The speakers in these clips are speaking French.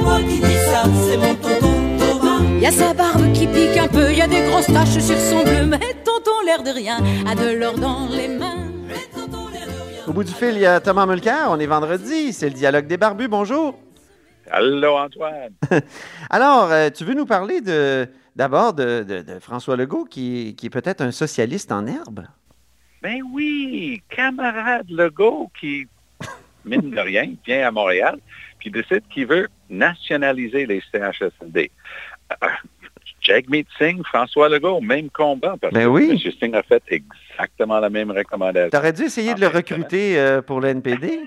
pas moi qui dis ça, c'est mon tonton Thomas. Y a sa barbe qui pique un peu, y a des grosses taches sur son bleu, mais tonton l'air de rien a de l'or dans les mains. Mais tonton l'air de rien. Au bout du fil, il y a Thomas Mulcair. On est vendredi. C'est le dialogue des barbus. Bonjour. Allô, Antoine. Alors, euh, tu veux nous parler de d'abord de, de- de François Legault, qui, qui est peut-être un socialiste en herbe? Ben oui, camarade Legault qui, mine de rien, vient à Montréal, puis décide qu'il veut nationaliser les CHSLD. Euh, Jagmeet Singh, François Legault, même combat, parce Ben que oui. M. Singh a fait exactement la même recommandation. T'aurais dû essayer de le recruter euh, pour le NPD?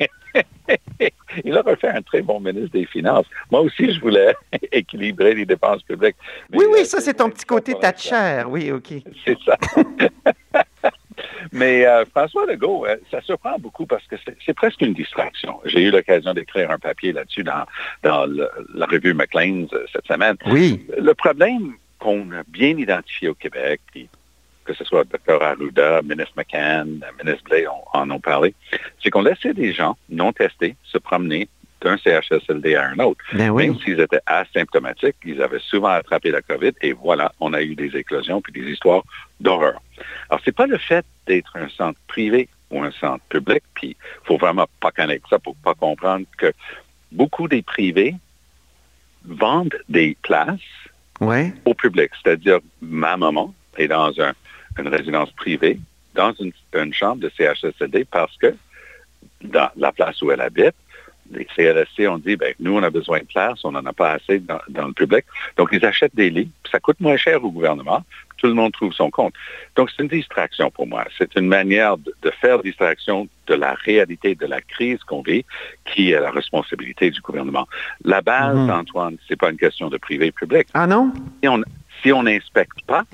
Il aurait fait un très bon ministre des Finances. Moi aussi, je voulais équilibrer les dépenses publiques. Oui, oui, euh, ça, c'est ton petit côté pour l'instant. Thatcher. Oui, OK. C'est ça. Mais euh, François Legault, euh, ça surprend beaucoup parce que c'est presque une distraction. J'ai eu l'occasion d'écrire un papier là-dessus dans, dans le- la revue McLean's euh, cette semaine. Oui. Le problème qu'on a bien identifié au Québec, puis que ce soit Dr Arruda, ministre McCann, ministre Blais en, en ont parlé, c'est qu'on laissait des gens non testés se promener d'un CHSLD à un autre. Ben oui. Même s'ils étaient asymptomatiques, ils avaient souvent attrapé la COVID et voilà, on a eu des éclosions puis des histoires d'horreur. Alors, c'est pas le fait d'être un centre privé ou un centre public, puis il faut vraiment pas connaître ça pour pas comprendre que beaucoup des privés vendent des places au public. C'est-à-dire, ma maman est dans un- une résidence privée, dans une, une chambre de CHSLD parce que dans la place où elle habite, les CLSC ont dit, ben, nous, on a besoin de place, on n'en a pas assez dans, dans le public. Donc, ils achètent des lits, ça coûte moins cher au gouvernement, tout le monde trouve son compte. Donc, c'est une distraction pour moi. C'est une manière de, de faire distraction de la réalité de la crise qu'on vit, qui est la responsabilité du gouvernement. La base, Mhm. Antoine, c'est pas une question de privé-public Ah non? si on si on n'inspecte pas,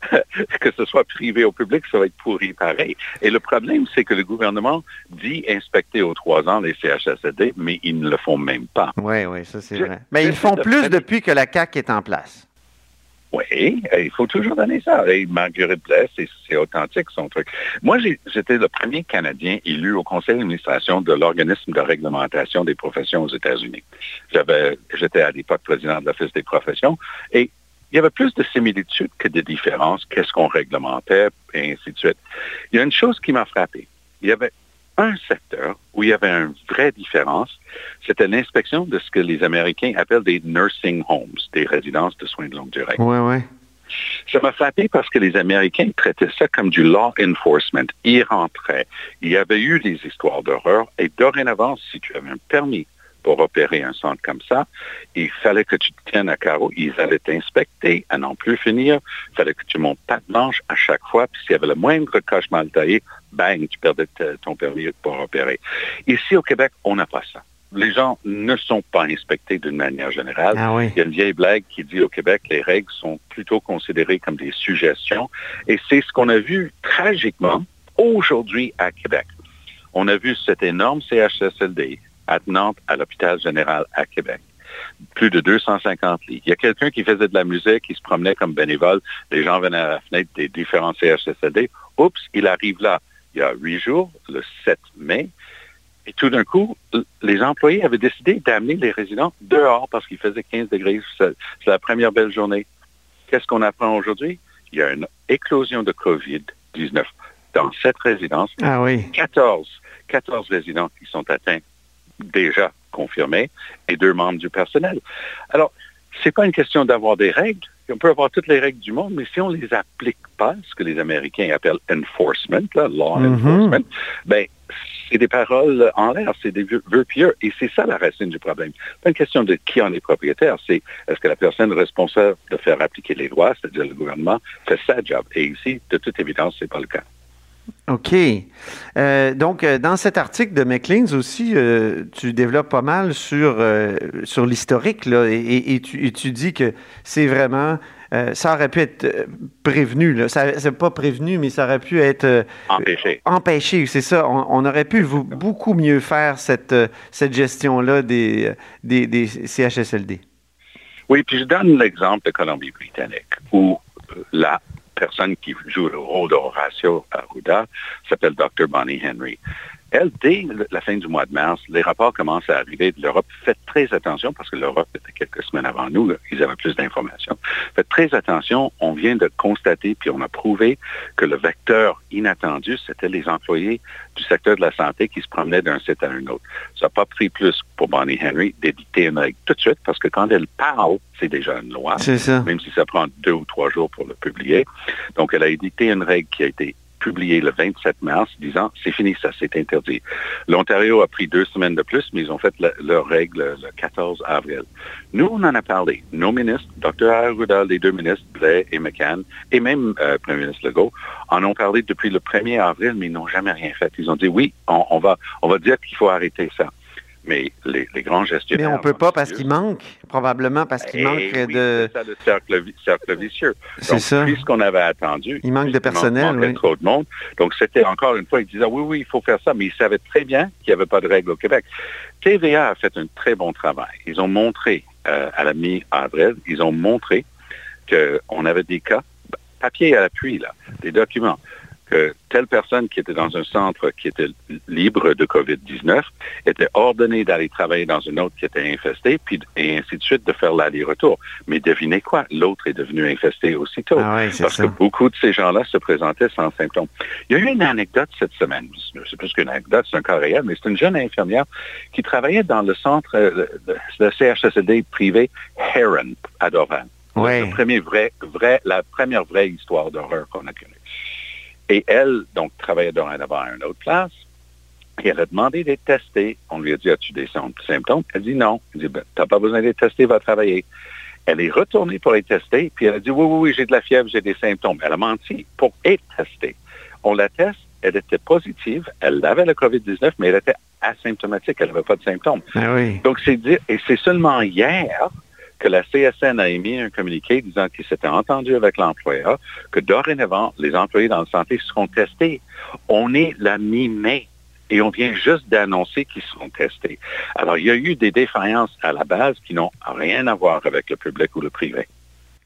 que ce soit privé ou public, ça va être pourri pareil. Et le problème, c'est que le gouvernement dit inspecter aux trois ans les CHSLD, mais ils ne le font même pas. Oui, oui, ça c'est vrai. Mais ils font plus depuis que la CAQ est en place. Oui, il faut toujours donner ça. Et Marguerite Blais, c'est authentique son truc. Moi, j'étais le premier Canadien élu au conseil d'administration de l'organisme de réglementation des professions aux États-Unis. J'étais à l'époque président de l'Office des professions et il y avait plus de similitudes que de différences. Qu'est-ce qu'on réglementait et ainsi de suite. Il y a une chose qui m'a frappé. Il y avait un secteur où il y avait une vraie différence, c'était l'inspection de ce que les Américains appellent des nursing homes, des résidences de soins de longue durée. Oui, oui. Ça m'a frappé parce que les Américains traitaient ça comme du law enforcement. Ils rentraient. Il y avait eu des histoires d'horreur et dorénavant, si tu avais un permis pour opérer un centre comme ça, il fallait que tu te tiennes à carreau. Ils allaient t'inspecter à n'en plus finir. Il fallait que tu montes patte blanche à chaque fois. Puis s'il y avait le moindre coche mal taillé, bang, tu perdais ton permis pour opérer. Ici au Québec, on n'a pas ça. Les gens ne sont pas inspectés d'une manière générale. Ah oui. Il y a une vieille blague qui dit au Québec, les règles sont plutôt considérées comme des suggestions. Et c'est ce qu'on a vu tragiquement aujourd'hui à Québec. On a vu cet énorme CHSLD attenante à l'hôpital général à Québec. Plus de 250 lits. Il y a quelqu'un qui faisait de la musique, qui se promenait comme bénévole. Les gens venaient à la fenêtre des différents CHSLD. Oups, il arrive là. Il y a huit jours, le 7 mai, et tout d'un coup, les employés avaient décidé d'amener les résidents dehors parce qu'il faisait 15 degrés. C'est c'est la première belle journée. Qu'est-ce qu'on apprend aujourd'hui? Il y a une éclosion de COVID-19 dans cette résidence. Ah oui. 14, 14 résidents qui sont atteints déjà confirmés et deux membres du personnel. Alors, c'est pas une question d'avoir des règles. On peut avoir toutes les règles du monde, mais si on les applique pas, ce que les Américains appellent enforcement, là, law Mhm. enforcement, ben, c'est des paroles en l'air, c'est des vœux vœux pieux, et c'est ça la racine du problème. Pas une question de qui en est propriétaire, c'est est-ce que la personne responsable de faire appliquer les lois, c'est-à-dire le gouvernement, fait sa job. Et ici, de toute évidence, c'est pas le cas. OK. Euh, donc, euh, dans cet article de McLean's aussi, euh, tu développes pas mal sur, euh, sur l'historique, là, et, et- et tu, et tu dis que c'est vraiment. ça aurait pu être prévenu, là. Ça, c'est pas prévenu, mais ça aurait pu être Empêché. empêché, c'est ça. On, on aurait pu vous- beaucoup mieux faire cette, cette gestion-là des, des, des CHSLD. Oui, puis je donne l'exemple de Colombie-Britannique, où la personne qui joue le rôle d'Horacio Arruda s'appelle Dr. Bonnie Henry. Elle, dès la fin du mois de mars, les rapports commencent à arriver de l'Europe. Faites très attention, parce que l'Europe était quelques semaines avant nous, là, ils avaient plus d'informations. Faites très attention, on vient de constater, puis on a prouvé que le vecteur inattendu, c'était les employés du secteur de la santé qui se promenaient d'un site à un autre. Ça n'a pas pris plus pour Bonnie Henry d'éditer une règle tout de suite, parce que quand elle parle, c'est déjà une loi, même si ça prend deux ou trois jours pour le publier. Donc, elle a édité une règle qui a été publié le 27 mars disant c'est fini, ça c'est interdit. L'Ontario a pris deux semaines de plus, mais ils ont fait leur règle le 14 avril. Nous, on en a parlé. Nos ministres, Dr. Arruda, les deux ministres, Blais et McCann, et même euh, Premier ministre Legault, en ont parlé depuis le 1er avril, mais ils n'ont jamais rien fait. Ils ont dit oui, on va, on va dire qu'il faut arrêter ça. Mais les, les, grands gestionnaires... Mais on ne peut pas parce qu'il manque, probablement parce qu'il manque Eh oui, de... C'est ça le cercle, cercle vicieux. C'est ça. puisqu'on avait attendu... Il manque de personnel, il oui. trop de monde. Donc, c'était encore une fois, ils disaient, oui, oui, il faut faire ça, mais ils savaient très bien qu'il n'y avait pas de règles au Québec. TVA a fait un très bon travail. Ils ont montré, euh, à la mi-avril, ils ont montré qu'on avait des cas, papier à l'appui, là, des documents, que telle personne qui était dans un centre qui était libre de COVID-19 était ordonnée d'aller travailler dans une autre qui était infestée, puis et ainsi de suite, de faire l'aller-retour. Mais devinez quoi? L'autre est devenu infesté aussitôt. Ah ouais, parce ça. que beaucoup de ces gens-là se présentaient sans symptômes. Il y a eu une anecdote cette semaine. C'est plus qu'une anecdote, c'est un cas réel, mais c'est une jeune infirmière qui travaillait dans le centre, euh, le CHSLD privé Heron à Dorval. Ouais. Le premier vrai, vrai, la première vraie histoire d'horreur qu'on a connue. Et elle, donc, travaillait dorénavant à une autre place. Et elle a demandé d'être testée. On lui a dit, as-tu des symptômes? Elle dit non. Elle dit, ben, t'as pas besoin d'être testée, va travailler. Elle est retournée pour être testée, puis elle a dit, oui, oui, oui, j'ai de la fièvre, j'ai des symptômes. Elle a menti pour être testée. On la teste, elle était positive, elle avait le COVID-19, mais elle était asymptomatique, elle n'avait pas de symptômes. Ah oui. Donc, c'est dire, et c'est seulement hier que la CSN a émis un communiqué disant qu'il s'était entendu avec l'employeur, que dorénavant, les employés dans la santé seront testés. On est la mi-mai et on vient juste d'annoncer qu'ils seront testés. Alors, il y a eu des défaillances à la base qui n'ont rien à voir avec le public ou le privé.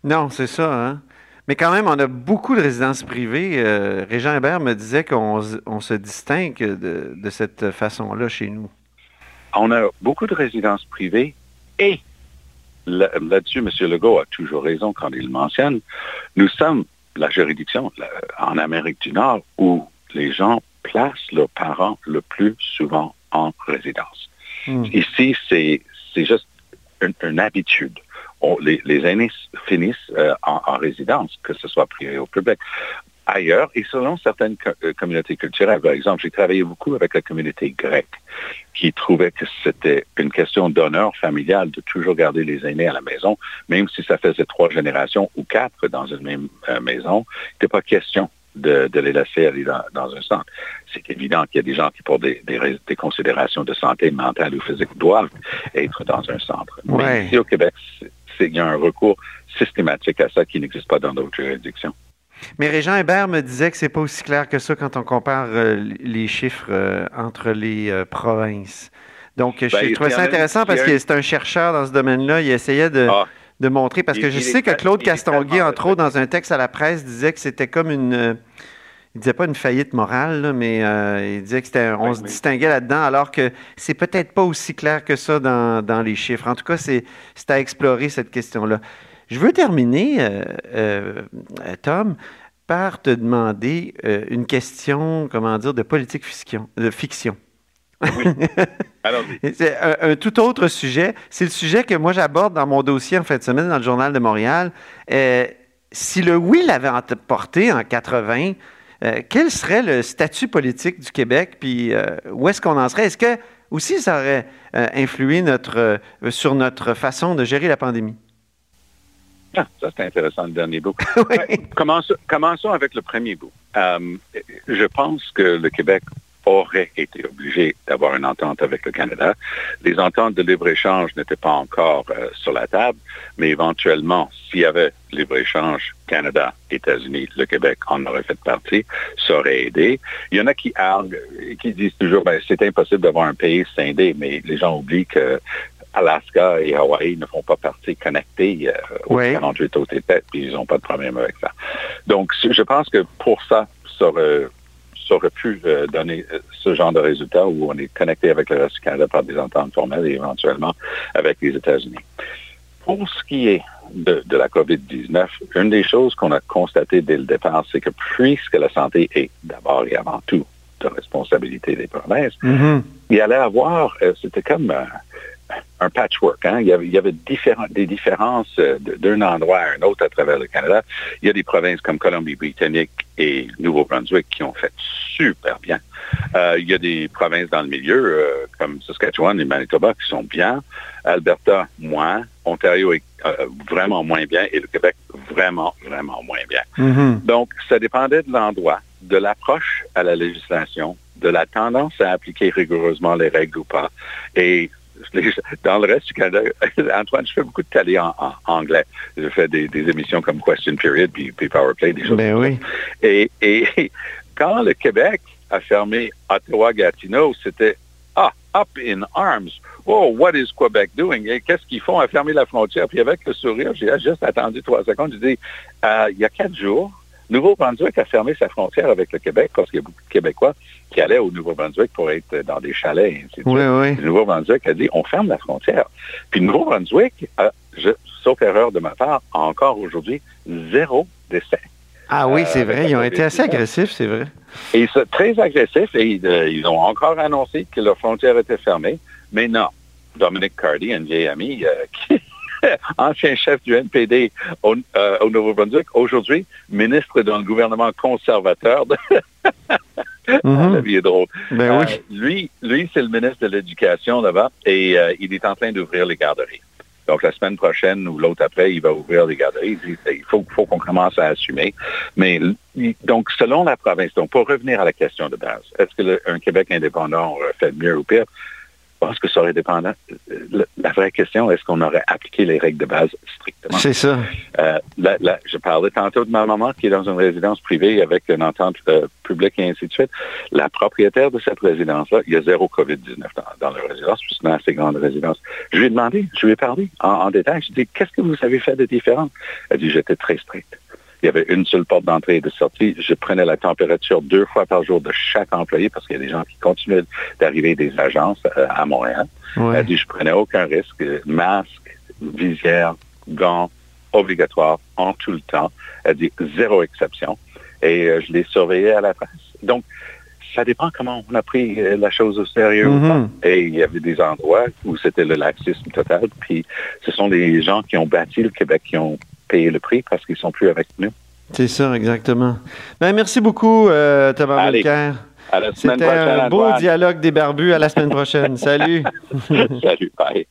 Non, c'est ça, hein? Mais quand même, on a beaucoup de résidences privées. Euh, Régent Hébert me disait qu'on on se distingue de, de cette façon-là chez nous. On a beaucoup de résidences privées et là-dessus, M. Legault a toujours raison quand il mentionne. Nous sommes la juridiction la, en Amérique du Nord où les gens placent leurs parents le plus souvent en résidence. Mm. Ici, c'est juste une, une habitude. On, les, les, aînés finissent euh, en, en, résidence, que ce soit privé ou public. Ailleurs, et selon certaines co communautés culturelles, par exemple, j'ai travaillé beaucoup avec la communauté grecque qui trouvait que c'était une question d'honneur familial de toujours garder les aînés à la maison, même si ça faisait trois générations ou quatre dans une même euh, maison. Il n'était pas question de, de, les laisser aller dans, dans un centre. C'est évident qu'il y a des gens qui, pour des, des, des, considérations de santé mentale ou physique, doivent être dans un centre. Ouais. Mais ici au Québec, il y a un recours systématique à ça qui n'existe pas dans d'autres juridictions. Mais Régent Hébert me disait que c'est pas aussi clair que ça quand on compare euh, les chiffres euh, entre les euh, provinces. Donc, ben, je trouvais ça intéressant parce que c'est un chercheur dans ce domaine-là. Il essayait de, ah, de montrer, parce que je sais que Claude Castonguay, entre autres, dans un texte à la presse, disait que c'était comme une... il disait pas une faillite morale, là, mais il disait que c'était, on oui, se oui. distinguait là-dedans, alors que c'est peut-être pas aussi clair que ça dans, dans les chiffres. En tout cas, c'est à explorer cette question-là. Je veux terminer, euh, euh, Tom, par te demander euh, une question, comment dire, de politique fiction. De fiction. Oui. c'est un, un, tout autre sujet. C'est le sujet que moi j'aborde dans mon dossier en fin de semaine dans le Journal de Montréal. si le oui l'avait emporté en 80, quel serait le statut politique du Québec? Puis où est-ce qu'on en serait? Est-ce que aussi ça aurait influé notre, sur notre façon de gérer la pandémie? Ah, ça, c'est intéressant, le dernier bout. commençons, commençons, avec le premier bout. Euh, je pense que le Québec aurait été obligé d'avoir une entente avec le Canada. Les ententes de libre-échange n'étaient pas encore euh, sur la table, mais éventuellement, s'il y avait libre-échange Canada, États-Unis, le Québec en aurait fait partie, ça aurait aidé. Il y en a qui arguent, qui disent toujours, ben, c'est impossible d'avoir un pays scindé, mais les gens oublient que Alaska et Hawaï ne font pas partie connectée euh, aux oui. 48 autres États, puis ils n'ont pas de problème avec ça. Donc, je pense que pour ça, ça aurait, ça aurait pu euh, donner euh, ce genre de résultat où on est connecté avec le reste du Canada par des ententes formelles et éventuellement avec les États-Unis. Pour ce qui est de, de la COVID-19, une des choses qu'on a constatées dès le départ, c'est que puisque la santé est d'abord et avant tout de responsabilité des provinces, Mhm. il allait avoir, euh, c'était comme euh, un patchwork. Hein? Il y avait, il y avait différents- des différences euh, d'un endroit à un autre à travers le Canada. Il y a des provinces comme Colombie-Britannique et Nouveau-Brunswick qui ont fait super bien. Euh, il y a des provinces dans le milieu euh, comme Saskatchewan et Manitoba qui sont bien. Alberta, moins. Ontario est euh, vraiment moins bien et le Québec, vraiment, vraiment moins bien. Mhm. Donc, ça dépendait de l'endroit, de l'approche à la législation, de la tendance à appliquer rigoureusement les règles ou pas. Et dans le reste du Canada, Antoine, je fais beaucoup de télé en, en anglais. Je fais des, des émissions comme Question Period, puis, puis Power Play, des choses Ben oui. Et, et quand le Québec a fermé Ottawa-Gatineau, c'était ah, up in arms. Oh, what is Quebec doing? Et qu'est-ce qu'ils font à fermer la frontière? Puis avec le sourire, j'ai juste attendu trois secondes. J'ai dit, euh, il y a quatre jours, Nouveau-Brunswick a fermé sa frontière avec le Québec parce qu'il y a beaucoup de Québécois qui allaient au Nouveau-Brunswick pour être dans des chalets et ainsi de Oui. Le Nouveau-Brunswick a dit, on ferme la frontière. Puis le Nouveau-Brunswick, a, je- sauf erreur de ma part, a encore aujourd'hui zéro décès. Ah oui, Euh, c'est vrai. Ils ont été assez COVID-19. agressifs, c'est vrai. Et ils sont très agressifs et euh, ils ont encore annoncé que leur frontière était fermée. Mais non, Dominic Cardy, un vieil ami, euh, qui ancien chef du NPD au, euh, au Nouveau-Brunswick, aujourd'hui ministre d'un gouvernement conservateur. De... Mhm. La vie est drôle. Ben Euh, lui, lui c'est le ministre de l'Éducation là-bas et euh, il est en train d'ouvrir les garderies. Donc, la semaine prochaine ou l'autre après, il va ouvrir les garderies. Il faut, faut qu'on commence à assumer. Mais donc, selon la province, donc pour revenir à la question de base, est-ce que le- un Québec indépendant aurait fait mieux ou pire? Pense que ça aurait dépendant. Le- La vraie question, est-ce qu'on aurait appliqué les règles de base strictement? C'est ça. Euh, là, là, je parlais tantôt de ma maman qui est dans une résidence privée avec une entente euh, publique et ainsi de suite. La propriétaire de cette résidence-là, il y a zéro COVID-19 dans, dans la résidence, puis c'est une assez grande résidence. Je lui ai demandé, je lui ai parlé en, en détail. Je lui ai dit, qu'est-ce que vous avez fait de différent? Elle a dit, j'étais très stricte. Il y avait une seule porte d'entrée et de sortie. Je prenais la température deux fois par jour de chaque employé parce qu'il y a des gens qui continuaient d'arriver des agences euh, à Montréal. Elle dit, je prenais aucun risque. Masque, visière, gants, obligatoire en tout le temps. Elle dit, zéro exception. Et euh, je les surveillais à la trace. Donc, ça dépend comment on a pris euh, la chose au sérieux ou pas. Mhm. Et il y avait des endroits où c'était le laxisme total. Puis, ce sont les gens qui ont bâti le Québec qui ont payé le prix parce qu'ils sont plus avec nous. C'est ça, exactement. Ben, merci beaucoup, euh, Thomas C'était un beau dialogue des barbus. À la semaine prochaine. Salut. Salut, bye.